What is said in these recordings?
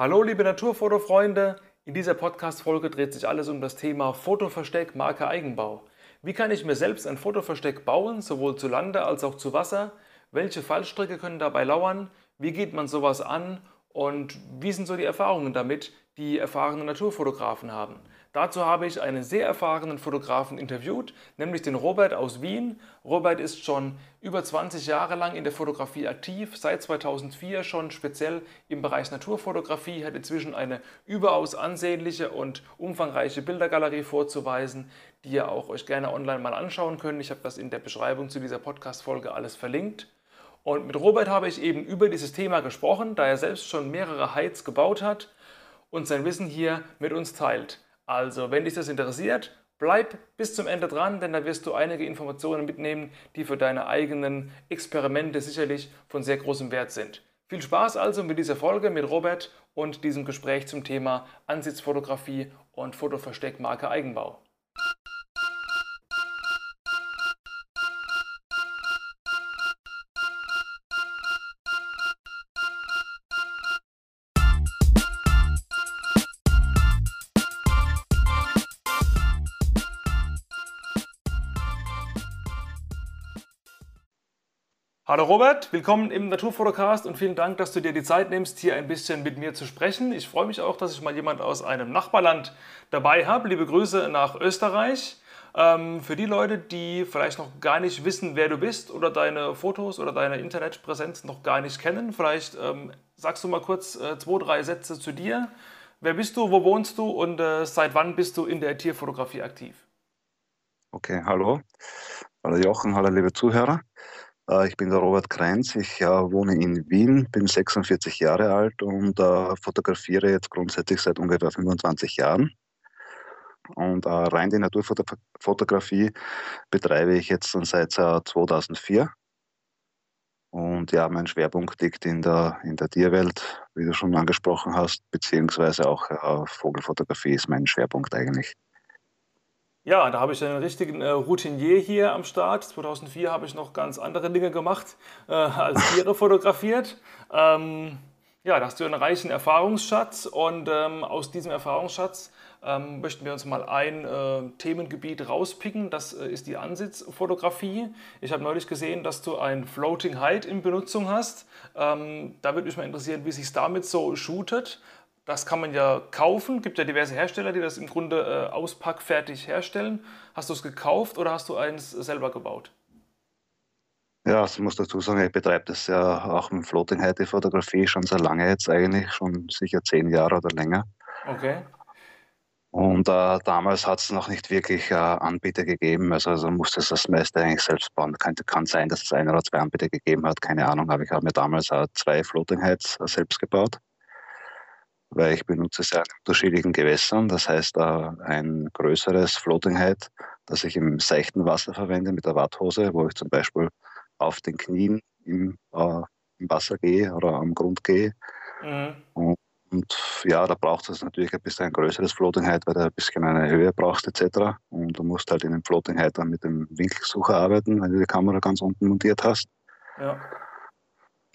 Hallo liebe Naturfotofreunde, in dieser Podcast-Folge dreht sich alles um das Thema Fotoversteck, Marke Eigenbau. Wie kann ich mir selbst ein Fotoversteck bauen, sowohl zu Lande als auch zu Wasser? Welche Fallstricke können dabei lauern? Wie geht man sowas an? Und wie sind so die Erfahrungen damit, die erfahrene Naturfotografen haben? Dazu habe ich einen sehr erfahrenen Fotografen interviewt, nämlich den Robert aus Wien. Robert ist schon über 20 Jahre lang in der Fotografie aktiv, seit 2004 schon speziell im Bereich Naturfotografie, hat inzwischen eine überaus ansehnliche und umfangreiche Bildergalerie vorzuweisen, die ihr auch euch gerne online mal anschauen könnt. Ich habe das in der Beschreibung zu dieser Podcast-Folge alles verlinkt. Und mit Robert habe ich eben über dieses Thema gesprochen, da er selbst schon mehrere Heights gebaut hat und sein Wissen hier mit uns teilt. Also, wenn dich das interessiert, bleib bis zum Ende dran, denn da wirst du einige Informationen mitnehmen, die für deine eigenen Experimente sicherlich von sehr großem Wert sind. Viel Spaß also mit dieser Folge mit Robert und diesem Gespräch zum Thema Ansitzfotografie und Fotoversteck Marke Eigenbau. Hallo Robert, willkommen im Naturfotocast und vielen Dank, dass du dir die Zeit nimmst, hier ein bisschen mit mir zu sprechen. Ich freue mich auch, dass ich mal jemand aus einem Nachbarland dabei habe. Liebe Grüße nach Österreich. Ähm, für die Leute, die vielleicht noch gar nicht wissen, wer du bist oder deine Fotos oder deine Internetpräsenz noch gar nicht kennen, vielleicht ähm, sagst du mal kurz äh, zwei, drei Sätze zu dir. Wer bist du, wo wohnst du und äh, seit wann bist du in der Tierfotografie aktiv? Okay, hallo. Hallo Jochen, hallo liebe Zuhörer. Äh, ich bin der Robert Kreinz, ich wohne in Wien, bin 46 Jahre alt und äh, fotografiere jetzt grundsätzlich seit ungefähr 25 Jahren. Und äh, rein die Naturfotografie betreibe ich jetzt seit 2004. Und ja, mein Schwerpunkt liegt in der, in der Tierwelt, wie du schon angesprochen hast, beziehungsweise auch äh, Vogelfotografie ist mein Schwerpunkt eigentlich. Ja, da habe ich einen richtigen äh, Routinier hier am Start. 2004 habe ich noch ganz andere Dinge gemacht, äh, als Tiere fotografiert. Ähm, ja, da hast du einen reichen Erfahrungsschatz und ähm, aus diesem Erfahrungsschatz ähm, möchten wir uns mal ein äh, Themengebiet rauspicken. Das äh, ist die Ansitzfotografie. Ich habe neulich gesehen, dass du ein Floating Height in Benutzung hast. Ähm, da würde mich mal interessieren, wie sich es damit so shootet. Das kann man ja kaufen. Es gibt ja diverse Hersteller, die das im Grunde äh, auspackfertig herstellen. Hast du es gekauft oder hast du eins selber gebaut? Ja, ich muss dazu sagen, ich betreibe das ja auch mit Floating Height Fotografie schon sehr lange jetzt eigentlich, schon sicher zehn Jahre oder länger. Okay. Und äh, damals hat es noch nicht wirklich äh, Anbieter gegeben, also, also musste es das meiste eigentlich selbst bauen. Kann, kann sein, dass es ein oder zwei Anbieter gegeben hat, keine Ahnung, aber ich habe mir damals äh, zwei Floating Heights äh, selbst gebaut weil ich benutze in unterschiedlichen Gewässern. Das heißt, äh, ein größeres Floating Height, das ich im seichten Wasser verwende mit der Watthose, wo ich zum Beispiel auf den Knien im, äh, im Wasser gehe oder am Grund gehe. Mhm. Und, und, ja, da braucht es natürlich ein bisschen ein größeres Floating Height, weil du ein bisschen eine Höhe brauchst etc. Und du musst halt in dem Floating Height dann mit dem Winkelsucher arbeiten, wenn du die Kamera ganz unten montiert hast. Ja.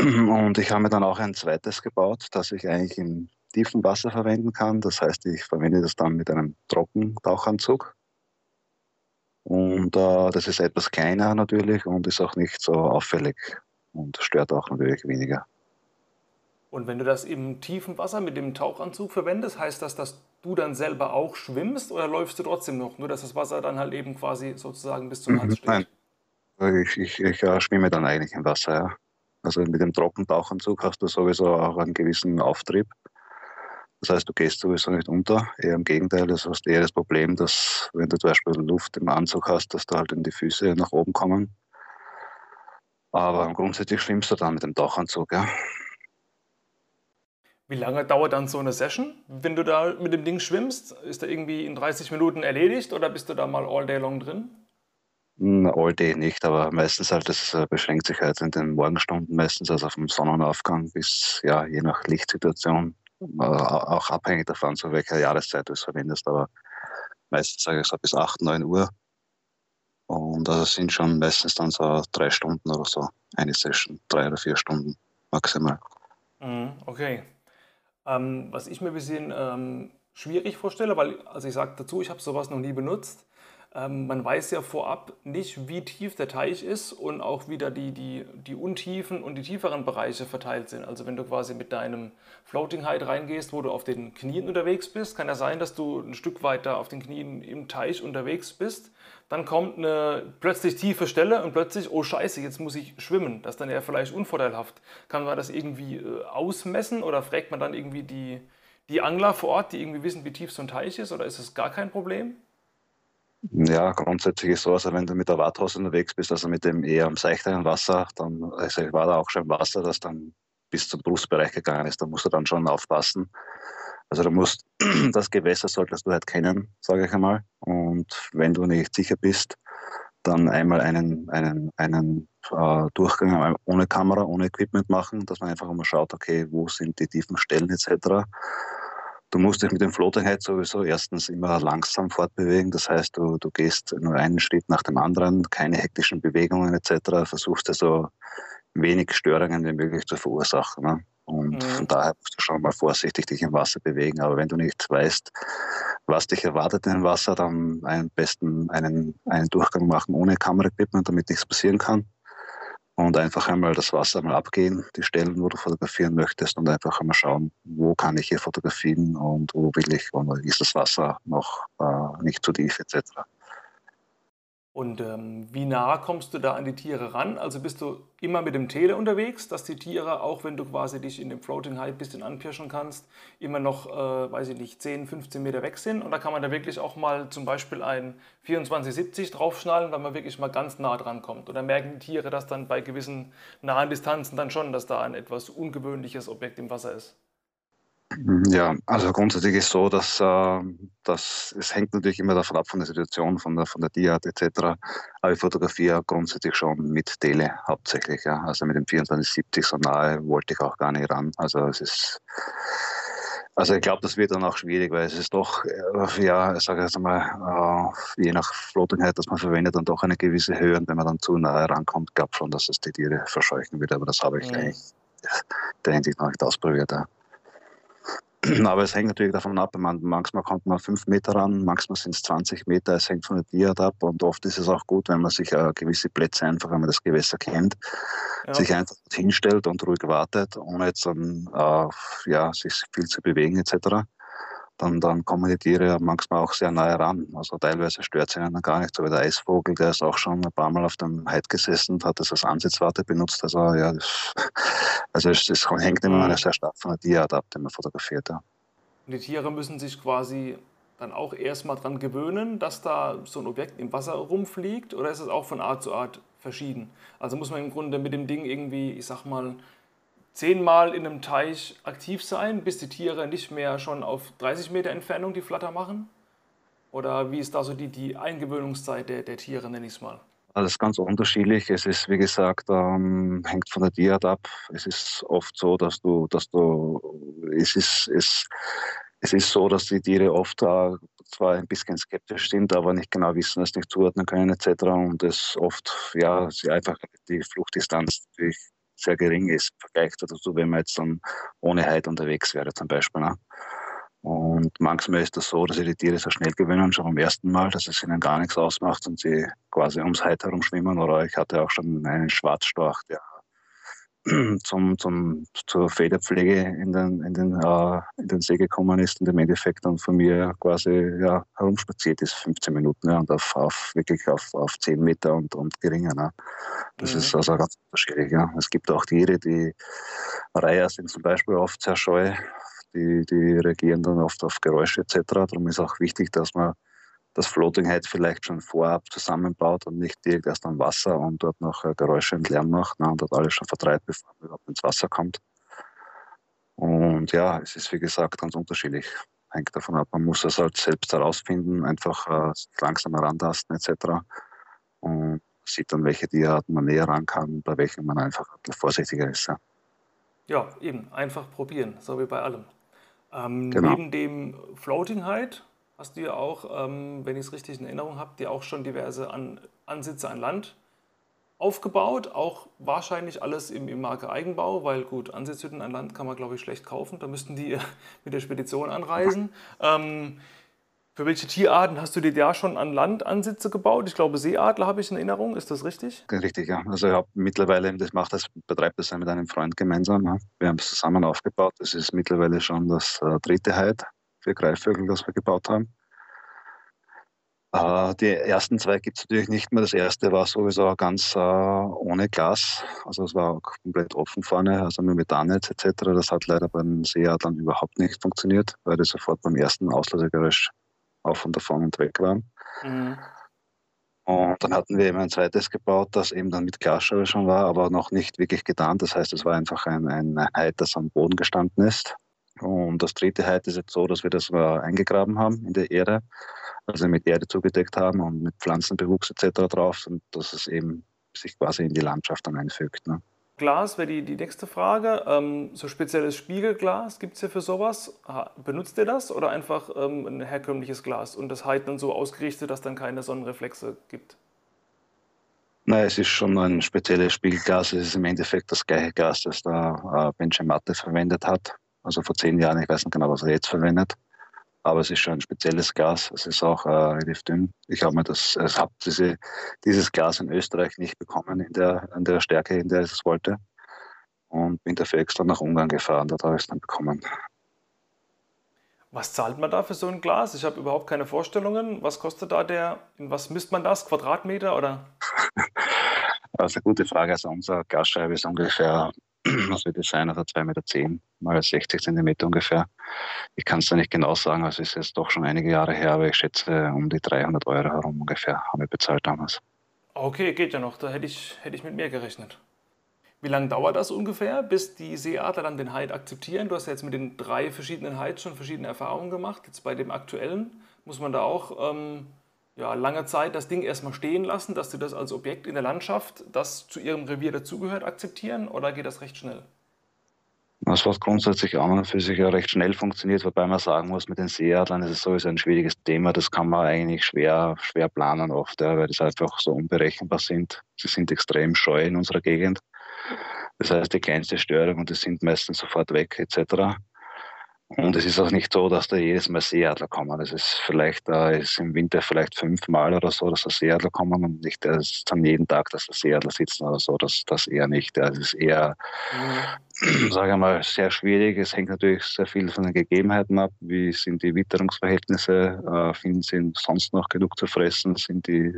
Und ich habe mir dann auch ein zweites gebaut, das ich eigentlich im tiefen Wasser verwenden kann. Das heißt, ich verwende das dann mit einem Trockentauchanzug. Und äh, das ist etwas kleiner natürlich und ist auch nicht so auffällig und stört auch natürlich weniger. Und wenn du das im tiefen Wasser mit dem Tauchanzug verwendest, heißt das, dass du dann selber auch schwimmst oder läufst du trotzdem noch? Nur dass das Wasser dann halt eben quasi sozusagen bis zum Hals steht? Nein, ich, ich, ich äh, schwimme dann eigentlich im Wasser, ja. Also mit dem Trockentauchanzug hast du sowieso auch einen gewissen Auftrieb. Das heißt, du gehst sowieso nicht unter. Eher im Gegenteil, das hast eher das Problem, dass wenn du zum Beispiel Luft im Anzug hast, dass da halt in die Füße nach oben kommen. Aber grundsätzlich schwimmst du dann mit dem Tauchanzug, ja. Wie lange dauert dann so eine Session, wenn du da mit dem Ding schwimmst? Ist da irgendwie in 30 Minuten erledigt oder bist du da mal all day long drin? All day nicht, aber meistens halt, das äh, beschränkt sich halt in den Morgenstunden meistens, also vom Sonnenaufgang bis, ja, je nach Lichtsituation, auch abhängig davon, zu welcher Jahreszeit du es verwendest, aber meistens sage ich so bis 8, 9 Uhr. Und das sind schon meistens dann so drei Stunden oder so, eine Session, drei oder vier Stunden maximal. Mhm, okay. Ähm, was ich mir ein bisschen ähm, schwierig vorstelle, weil, also ich sage dazu, ich habe sowas noch nie benutzt. Ähm, man weiß ja vorab nicht, wie tief der Teich ist und auch wie da die, die, die Untiefen und die tieferen Bereiche verteilt sind. Also wenn du quasi mit deinem Floating Height reingehst, wo du auf den Knien unterwegs bist, kann ja sein, dass du ein Stück weiter auf den Knien im Teich unterwegs bist. Dann kommt eine plötzlich tiefe Stelle und plötzlich, oh scheiße, jetzt muss ich schwimmen. Das ist dann ja vielleicht unvorteilhaft. Kann man das irgendwie äh, ausmessen oder fragt man dann irgendwie die, die Angler vor Ort, die irgendwie wissen, wie tief so ein Teich ist oder ist es gar kein Problem? Ja, grundsätzlich ist so, also wenn du mit der Warthose unterwegs bist, also mit dem eher am seichteren Wasser, dann, also ich war da auch schon im Wasser, das dann bis zum Brustbereich gegangen ist, da musst du dann schon aufpassen. Also du musst, das Gewässer solltest du halt kennen, sage ich einmal. Und wenn du nicht sicher bist, dann einmal einen, einen, einen äh, Durchgang ohne Kamera, ohne Equipment machen, dass man einfach mal schaut, okay, wo sind die tiefen Stellen etc. Du musst dich mit dem Floating Head sowieso erstens immer langsam fortbewegen. Das heißt, du, du gehst nur einen Schritt nach dem anderen, keine hektischen Bewegungen etc. Versuchst also wenig Störungen wie möglich zu verursachen. Ne? Und mhm. von daher musst du schon mal vorsichtig dich im Wasser bewegen. Aber wenn du nicht weißt, was dich erwartet im Wasser, dann am besten einen, einen Durchgang machen ohne Kameraequipment, damit nichts passieren kann und einfach einmal das Wasser mal abgehen, die Stellen, wo du fotografieren möchtest und einfach einmal schauen, wo kann ich hier fotografieren und wo will ich und ist das Wasser noch äh, nicht zu tief etc. Und ähm, wie nah kommst du da an die Tiere ran? Also bist du immer mit dem Tele unterwegs, dass die Tiere, auch wenn du quasi dich in dem Floating High ein bisschen anpirschen kannst, immer noch, äh, weiß ich nicht, 10, 15 Meter weg sind? Oder kann man da wirklich auch mal zum Beispiel ein 2470 draufschnallen, weil man wirklich mal ganz nah dran kommt? Oder merken die Tiere das dann bei gewissen nahen Distanzen dann schon, dass da ein etwas ungewöhnliches Objekt im Wasser ist? Ja, also grundsätzlich ist so, dass, äh, dass es hängt natürlich immer davon ab von der Situation, von der, von der Diat etc. Aber ich fotografiere grundsätzlich schon mit Tele hauptsächlich. Ja. Also mit dem 2470 so nahe wollte ich auch gar nicht ran. Also es ist also ich glaube, das wird dann auch schwierig, weil es ist doch, äh, ja, ich sage jetzt einmal, äh, je nach Floatingheit, dass man verwendet, dann doch eine gewisse Höhe. Und wenn man dann zu nahe rankommt, glaube schon, dass es die Tiere verscheuchen wird. Aber das habe ich mhm. eigentlich der Hinsicht noch nicht ausprobiert. Ja. Aber es hängt natürlich davon ab. Man, manchmal kommt man fünf Meter ran, manchmal sind es 20 Meter. Es hängt von der Diat ab. Und oft ist es auch gut, wenn man sich äh, gewisse Plätze einfach, wenn man das Gewässer kennt, ja. sich einfach hinstellt und ruhig wartet, ohne jetzt dann, äh, ja, sich viel zu bewegen etc dann, dann kommen die Tiere manchmal auch sehr nahe ran. Also teilweise stört sie einen gar nicht. So wie der Eisvogel, der ist auch schon ein paar Mal auf dem Heid gesessen und hat das als Ansitzwarte benutzt. Also ja, das, also es, es hängt immer mhm. sehr stark von der Tierart ab, die man fotografiert. Ja. Die Tiere müssen sich quasi dann auch erstmal dran gewöhnen, dass da so ein Objekt im Wasser rumfliegt? Oder ist es auch von Art zu Art verschieden? Also muss man im Grunde mit dem Ding irgendwie, ich sag mal, zehnmal in einem Teich aktiv sein, bis die Tiere nicht mehr schon auf 30 Meter Entfernung die Flatter machen? Oder wie ist da so die, die Eingewöhnungszeit der, der Tiere, nenne ich es mal? Alles ganz unterschiedlich. Es ist, wie gesagt, ähm, hängt von der Tierart ab. Es ist oft so, dass du, dass du, es ist, es, es ist so, dass die Tiere oft äh, zwar ein bisschen skeptisch sind, aber nicht genau wissen, es nicht zuordnen können etc. Und es oft, ja, sie einfach die Fluchtdistanz natürlich sehr gering ist im Vergleich dazu, wenn man jetzt dann ohne Heid unterwegs wäre zum Beispiel. Ne? Und manchmal ist das so, dass sie die Tiere sehr schnell gewöhnen, schon beim ersten Mal, dass es ihnen gar nichts ausmacht und sie quasi ums Heid herum schwimmen. Oder ich hatte auch schon einen Schwarzstorch, der zum, zum, zur Federpflege in den, in, den, äh, in den See gekommen ist und im Endeffekt dann von mir quasi ja, herumspaziert ist, 15 Minuten ja, und auf, auf wirklich auf, auf 10 Meter und, und geringer. Ne. Das mhm. ist also ganz unterschiedlich. Ja. Es gibt auch Tiere, die Reiher sind zum Beispiel oft sehr scheu, die, die reagieren dann oft auf Geräusche etc. Darum ist auch wichtig, dass man das Floating Head vielleicht schon vorab zusammenbaut und nicht direkt erst am Wasser und dort noch äh, Geräusche und Lärm macht ne, und dort alles schon vertreibt, bevor man überhaupt ins Wasser kommt. Und ja, es ist wie gesagt ganz unterschiedlich. Hängt davon ab, man muss es halt selbst herausfinden, einfach äh, langsam herantasten etc. Und sieht dann, welche Tierarten man näher ran kann, bei welchen man einfach vorsichtiger ist. Ja. ja, eben, einfach probieren, so wie bei allem. Ähm, genau. Neben dem Floating Height hast du ja auch, ähm, wenn ich es richtig in Erinnerung habe, dir auch schon diverse an Ansitze an Land aufgebaut, auch wahrscheinlich alles im, im Marke Eigenbau, weil gut, Ansitzhütten an Land kann man glaube ich schlecht kaufen, da müssten die mit der Spedition anreisen. Ähm, für welche Tierarten hast du dir da schon an Land Ansitze gebaut? Ich glaube, Seeadler habe ich in Erinnerung. Ist das richtig? Richtig, ja. Also ich habe mittlerweile, das macht das, betreibt das mit einem Freund gemeinsam. Ja. Wir haben es zusammen aufgebaut. Das ist mittlerweile schon das äh, dritte Heid für Greifvögel, das wir gebaut haben. Äh, die ersten zwei gibt es natürlich nicht mehr. Das erste war sowieso ganz äh, ohne Glas. Also es war komplett offen vorne, also mit Methanetz etc. Das hat leider beim Seeadlern überhaupt nicht funktioniert, weil die sofort beim ersten Auslösegeräusch auf und davon und weg waren. Mhm. Und dann hatten wir eben ein zweites gebaut, das eben dann mit Glasscheibe schon war, aber noch nicht wirklich getan. Das heißt, es war einfach ein, ein Heid, das am Boden gestanden ist. Und das dritte Heid ist jetzt so, dass wir das eingegraben haben in der Erde also mit Erde zugedeckt haben und mit Pflanzenbewuchs etc. drauf und dass es eben sich quasi in die Landschaft dann einfügt. Ne? Glas wäre die, die nächste Frage. Ähm, so spezielles Spiegelglas, gibt es hier für sowas? Benutzt ihr das oder einfach ähm, ein herkömmliches Glas und das halt dann so ausgerichtet, dass dann keine Sonnenreflexe gibt? Nein, es ist schon ein spezielles Spiegelglas. Es ist im Endeffekt das gleiche Glas, das der äh, Benjamin Matte verwendet hat. Also vor zehn Jahren, ich weiß nicht genau, was er jetzt verwendet aber es ist schon ein spezielles Glas. Es ist auch äh, relativ dünn. Ich habe mir das, es habe diese, dieses Glas in Österreich nicht bekommen in der, in der Stärke, in der ich es wollte. Und bin dafür extra nach Ungarn gefahren. Dort habe ich es dann bekommen. Was zahlt man da für so ein Glas? Ich habe überhaupt keine Vorstellungen. Was kostet da der, in was misst man das? Quadratmeter oder? Das ist eine gute Frage. Also unser Glasscheibe ist ungefähr was wird das sein, also 2,10 Meter mal 60 Zentimeter ungefähr. Ich kann es da nicht genau sagen, also ist jetzt doch schon einige Jahre her, aber ich schätze um die 300 Euro herum ungefähr haben wir bezahlt damals. Okay, geht ja noch, da hätte ich, hätte ich mit mehr gerechnet. Wie lange dauert das ungefähr, bis die Seeadler dann den Hyde akzeptieren? Du hast ja jetzt mit den drei verschiedenen Hydes schon verschiedene Erfahrungen gemacht. Jetzt bei dem aktuellen muss man da auch ähm, ja, lange Zeit das Ding erstmal stehen lassen, dass sie das als Objekt in der Landschaft, das zu ihrem Revier dazugehört, akzeptieren oder geht das recht schnell? Das was grundsätzlich an und für sich ja recht schnell funktioniert, wobei man sagen muss, mit den Seeadlern ist es sowieso ein schwieriges Thema. Das kann man eigentlich schwer, schwer planen oft, ja, weil das einfach so unberechenbar sind. Sie sind extrem scheu in unserer Gegend. Das heißt, die kleinste Störung und die sind meistens sofort weg etc. Und es ist auch nicht so, dass da jedes Mal Seeadler kommen. Es ist vielleicht, äh, ist im Winter vielleicht fünfmal oder so, dass da Seeadler kommen und nicht äh, dann jeden Tag, dass da Seeadler sitzen oder so. Das, das eher nicht. Es ist eher, mhm. sage ich mal, sehr schwierig. Es hängt natürlich sehr viel von den Gegebenheiten ab. Wie sind die Witterungsverhältnisse? Äh, finden sie sonst noch genug zu fressen? Sind die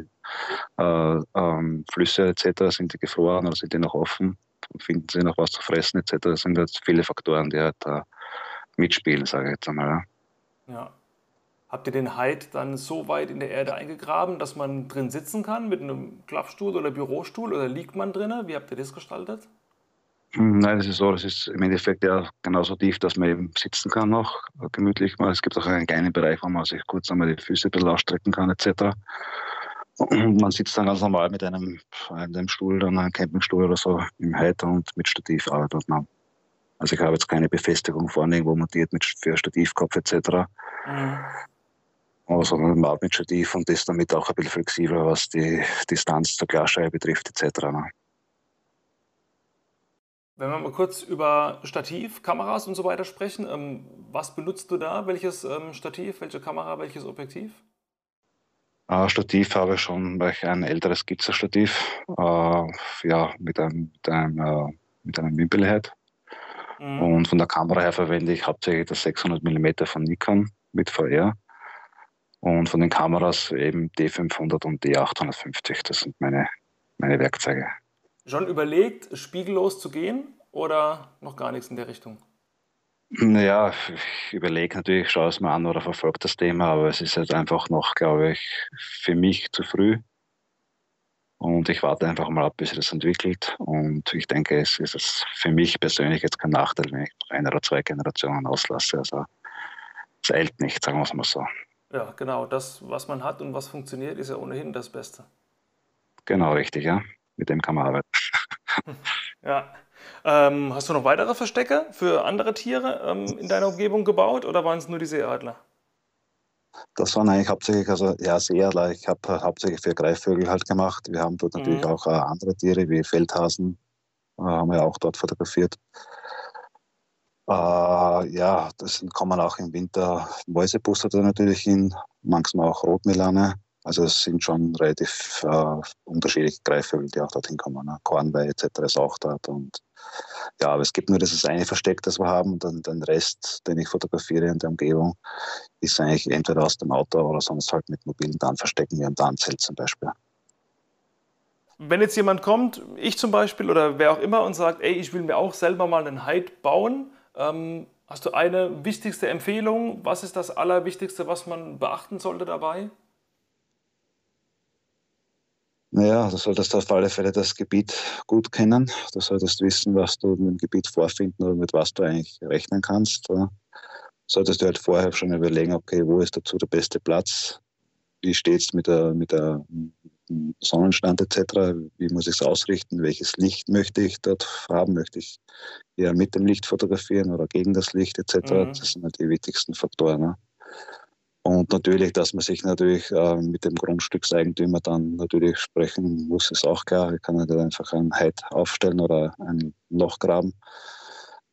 äh, ähm, Flüsse etc. sind die gefroren oder sind die noch offen? Finden sie noch was zu fressen etc. Das sind jetzt viele Faktoren, die halt äh, mitspielen, sage ich jetzt einmal. Ja. Habt ihr den Heid dann so weit in der Erde eingegraben, dass man drin sitzen kann mit einem Klappstuhl oder Bürostuhl oder liegt man drinnen? Wie habt ihr das gestaltet? Hm, nein, das ist so, das ist im Endeffekt ja genauso tief, dass man eben sitzen kann noch, gemütlich mal. Es gibt auch einen kleinen Bereich, wo man sich kurz einmal die Füße ein bisschen ausstrecken kann, etc. Und man sitzt dann ganz normal mit einem, einem Stuhl, dann einem Campingstuhl oder so im Heid und mit Stativ arbeitet man. Also ich habe jetzt keine Befestigung vorne irgendwo montiert mit für Stativkopf etc. Mhm. Also man mit Stativ und ist damit auch ein bisschen flexibler, was die Distanz zur Glasscheibe betrifft etc. Ne? Wenn wir mal kurz über Stativ, Kameras und so weiter sprechen, ähm, was benutzt du da? Welches ähm, Stativ, welche Kamera, welches Objektiv? Äh, Stativ habe ich schon ein älteres Skizzer-Stativ, äh, ja, mit einem, mit einem, äh, mit einem Wimpelhead. Mhm. Und von der Kamera her verwende ich hauptsächlich das 600 mm von Nikon mit VR. Und von den Kameras eben D500 und D850. Das sind meine, meine Werkzeuge. Schon überlegt, spiegellos zu gehen oder noch gar nichts in der Richtung? Naja, ich überlege natürlich, schaue es mir an oder verfolge das Thema, aber es ist jetzt einfach noch, glaube ich, für mich zu früh. Und ich warte einfach mal ab, bis sich das entwickelt. Und ich denke, es ist für mich persönlich jetzt kein Nachteil, wenn ich eine oder zwei Generationen auslasse. Also es eilt nicht, sagen wir es mal so. Ja, genau. Das, was man hat und was funktioniert, ist ja ohnehin das Beste. Genau, richtig, ja. Mit dem kann man arbeiten. ja. Ähm, hast du noch weitere Verstecke für andere Tiere ähm, in deiner Umgebung gebaut oder waren es nur die Seeadler? Das waren eigentlich hauptsächlich, also ja, sehr, ich habe hauptsächlich für Greifvögel halt gemacht. Wir haben dort mhm. natürlich auch äh, andere Tiere wie Feldhasen, äh, haben wir auch dort fotografiert. Äh, ja, das kommen auch im Winter Mäusebuster da natürlich hin, manchmal auch Rotmelane. Also es sind schon relativ äh, unterschiedliche Greifvögel, die auch dorthin kommen. Ne? Kornwei etc. ist auch dort. Und ja, aber es gibt nur dieses eine Versteck, das wir haben. Und dann den Rest, den ich fotografiere in der Umgebung, ist eigentlich entweder aus dem Auto oder sonst halt mit mobilen Tarnverstecken wie ein Tarnzelt zum Beispiel. Wenn jetzt jemand kommt, ich zum Beispiel oder wer auch immer und sagt, ey, ich will mir auch selber mal einen Hide bauen, ähm, hast du eine wichtigste Empfehlung? Was ist das Allerwichtigste, was man beachten sollte dabei? Naja, du solltest auf alle Fälle das Gebiet gut kennen. Du solltest wissen, was du dem Gebiet vorfinden oder mit was du eigentlich rechnen kannst. Du solltest du halt vorher schon überlegen, okay, wo ist dazu der beste Platz? Wie steht es mit der, mit der Sonnenstand etc.? Wie muss ich es ausrichten? Welches Licht möchte ich dort haben? Möchte ich eher mit dem Licht fotografieren oder gegen das Licht etc.? Mhm. Das sind halt die wichtigsten Faktoren. Ne? Und natürlich, dass man sich natürlich äh, mit dem Grundstückseigentümer dann natürlich sprechen muss, ist auch klar. Ich kann nicht einfach ein Heid aufstellen oder ein Loch graben.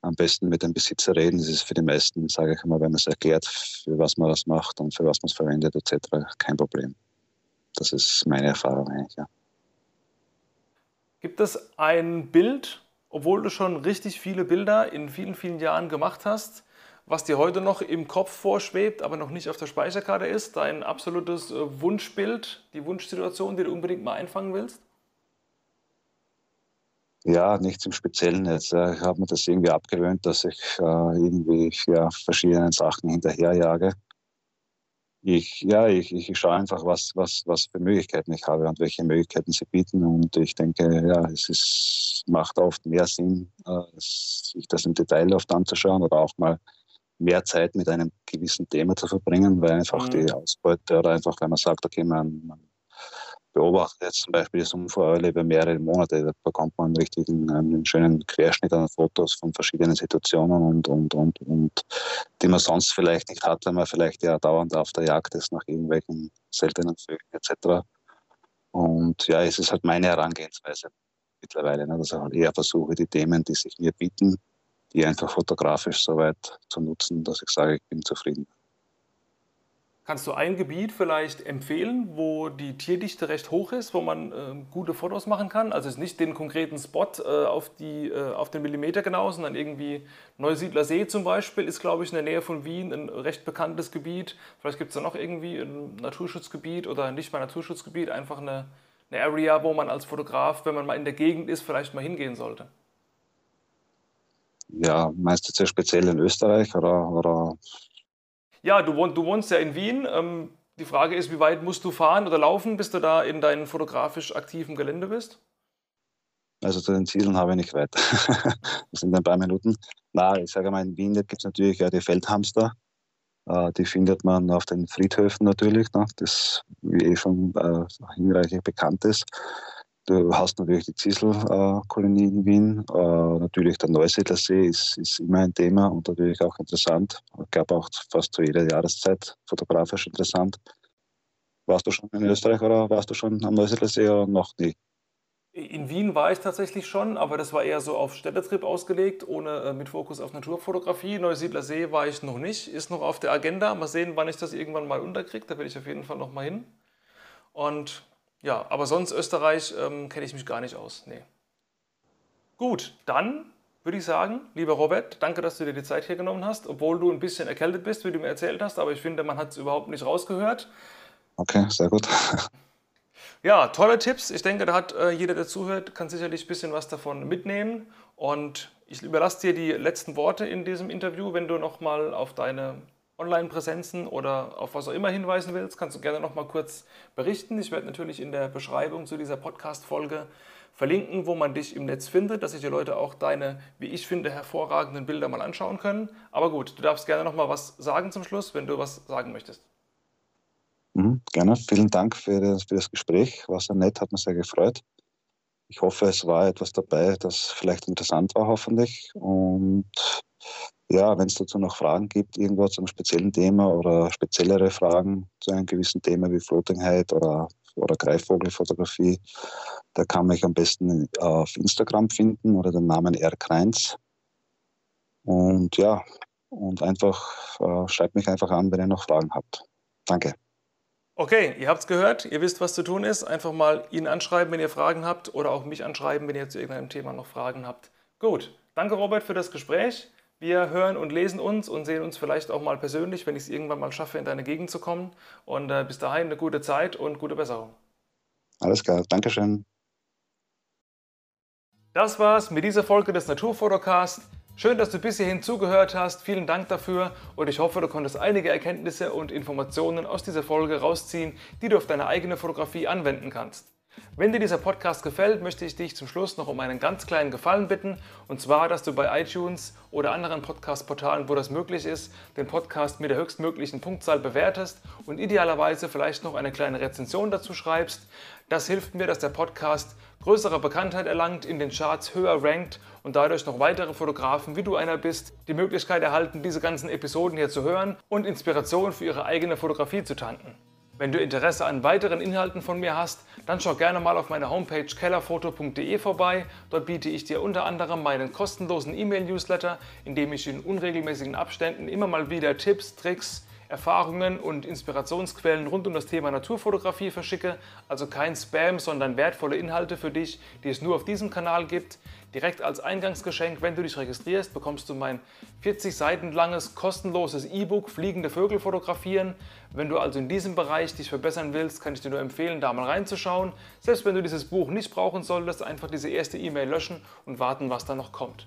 Am besten mit dem Besitzer reden. Das ist für die meisten, sage ich immer, wenn man es erklärt, für was man das macht und für was man es verwendet etc., kein Problem. Das ist meine Erfahrung eigentlich, ja. Gibt es ein Bild, obwohl du schon richtig viele Bilder in vielen, vielen Jahren gemacht hast, was dir heute noch im Kopf vorschwebt, aber noch nicht auf der Speicherkarte ist, dein absolutes äh, Wunschbild, die Wunschsituation, die du unbedingt mal einfangen willst? Ja, nichts im Speziellen jetzt. Ich habe mir das irgendwie abgewöhnt, dass ich äh, irgendwie ja, verschiedenen Sachen hinterherjage. Ich, ja, ich, ich schaue einfach, was, was, was für Möglichkeiten ich habe und welche Möglichkeiten sie bieten. Und ich denke, ja, es ist, macht oft mehr Sinn, äh, sich das im Detail oft anzuschauen oder auch mal mehr Zeit mit einem gewissen Thema zu verbringen, weil einfach mhm. die Ausbeute oder einfach, wenn man sagt, okay, man, man beobachtet jetzt zum Beispiel die Sumpfeule über mehrere Monate, da bekommt man einen richtigen, einen schönen Querschnitt an Fotos von verschiedenen Situationen und, und, und, und die man sonst vielleicht nicht hat, wenn man vielleicht ja dauernd auf der Jagd ist nach irgendwelchen seltenen Vögeln etc. Und ja, es ist halt meine Herangehensweise mittlerweile, ne, dass ich halt eher versuche, die Themen, die sich mir bieten, die einfach fotografisch so weit zu nutzen, dass ich sage, ich bin zufrieden. Kannst du ein Gebiet vielleicht empfehlen, wo die Tierdichte recht hoch ist, wo man äh, gute Fotos machen kann? Also nicht den konkreten Spot äh, auf, die, äh, auf den Millimeter genau, sondern irgendwie Neusiedler See zum Beispiel ist, glaube ich, in der Nähe von Wien ein recht bekanntes Gebiet. Vielleicht gibt es da noch irgendwie ein Naturschutzgebiet oder nicht mal Naturschutzgebiet, einfach eine, eine Area, wo man als Fotograf, wenn man mal in der Gegend ist, vielleicht mal hingehen sollte. Ja, meinst du jetzt ja speziell in Österreich oder, oder? Ja, du, wohn, du wohnst ja in Wien. Ähm, die Frage ist, wie weit musst du fahren oder laufen, bis du da in deinem fotografisch aktiven Gelände bist? Also zu den Zielen habe ich nicht weit. das sind ein paar Minuten. Na, ich sage mal, in Wien gibt es natürlich ja die Feldhamster. Äh, die findet man auf den Friedhöfen natürlich, ne? das wie eh schon äh, hinreichend bekannt ist. Du hast natürlich die Zieselkolonie in Wien. Äh, natürlich der Neusiedlersee ist, ist immer ein Thema und natürlich auch interessant. Ich glaube auch fast zu jeder Jahreszeit fotografisch interessant. Warst du schon in Österreich oder warst du schon am Neusiedlersee oder noch nie? In Wien war ich tatsächlich schon, aber das war eher so auf Städtetrip ausgelegt, ohne äh, mit Fokus auf Naturfotografie. Neusiedlersee war ich noch nicht, ist noch auf der Agenda. Mal sehen, wann ich das irgendwann mal unterkriege. Da will ich auf jeden Fall noch mal hin. Und ja, aber sonst Österreich ähm, kenne ich mich gar nicht aus. Nee. Gut, dann würde ich sagen, lieber Robert, danke, dass du dir die Zeit hier genommen hast, obwohl du ein bisschen erkältet bist, wie du mir erzählt hast, aber ich finde, man hat es überhaupt nicht rausgehört. Okay, sehr gut. Ja, tolle Tipps. Ich denke, da hat äh, jeder, der zuhört, kann sicherlich ein bisschen was davon mitnehmen. Und ich überlasse dir die letzten Worte in diesem Interview, wenn du nochmal auf deine Online-Präsenzen oder auf was auch immer hinweisen willst, kannst du gerne noch mal kurz berichten. Ich werde natürlich in der Beschreibung zu dieser Podcast-Folge verlinken, wo man dich im Netz findet, dass sich die Leute auch deine, wie ich finde, hervorragenden Bilder mal anschauen können. Aber gut, du darfst gerne noch mal was sagen zum Schluss, wenn du was sagen möchtest. Mhm, gerne. Vielen Dank für das, für das Gespräch. War sehr nett, hat mich sehr gefreut. Ich hoffe, es war etwas dabei, das vielleicht interessant war, hoffentlich. Und ja, wenn es dazu noch Fragen gibt, irgendwo zum speziellen Thema oder speziellere Fragen zu einem gewissen Thema wie Floatingheit oder, oder Greifvogelfotografie, da kann man mich am besten auf Instagram finden oder den Namen R. Kreins. Und ja, und einfach äh, schreibt mich einfach an, wenn ihr noch Fragen habt. Danke. Okay, ihr habt es gehört, ihr wisst, was zu tun ist. Einfach mal ihn anschreiben, wenn ihr Fragen habt oder auch mich anschreiben, wenn ihr zu irgendeinem Thema noch Fragen habt. Gut, danke Robert für das Gespräch. Wir hören und lesen uns und sehen uns vielleicht auch mal persönlich, wenn ich es irgendwann mal schaffe, in deine Gegend zu kommen. Und äh, bis dahin eine gute Zeit und gute Besserung. Alles klar, Dankeschön. Das war's mit dieser Folge des Naturfotocast. Schön, dass du bis hierhin zugehört hast. Vielen Dank dafür und ich hoffe, du konntest einige Erkenntnisse und Informationen aus dieser Folge rausziehen, die du auf deine eigene Fotografie anwenden kannst. Wenn dir dieser Podcast gefällt, möchte ich dich zum Schluss noch um einen ganz kleinen Gefallen bitten. Und zwar, dass du bei iTunes oder anderen Podcast-Portalen, wo das möglich ist, den Podcast mit der höchstmöglichen Punktzahl bewertest und idealerweise vielleicht noch eine kleine Rezension dazu schreibst. Das hilft mir, dass der Podcast größere Bekanntheit erlangt, in den Charts höher rankt und dadurch noch weitere Fotografen, wie du einer bist, die Möglichkeit erhalten, diese ganzen Episoden hier zu hören und Inspiration für ihre eigene Fotografie zu tanken. Wenn du Interesse an weiteren Inhalten von mir hast, dann schau gerne mal auf meiner Homepage kellerfoto.de vorbei. Dort biete ich dir unter anderem meinen kostenlosen E-Mail-Newsletter, in dem ich in unregelmäßigen Abständen immer mal wieder Tipps, Tricks, Erfahrungen und Inspirationsquellen rund um das Thema Naturfotografie verschicke. Also kein Spam, sondern wertvolle Inhalte für dich, die es nur auf diesem Kanal gibt. Direkt als Eingangsgeschenk, wenn du dich registrierst, bekommst du mein 40 Seiten langes kostenloses E-Book Fliegende Vögel fotografieren. Wenn du also in diesem Bereich dich verbessern willst, kann ich dir nur empfehlen, da mal reinzuschauen. Selbst wenn du dieses Buch nicht brauchen solltest, einfach diese erste E-Mail löschen und warten, was da noch kommt.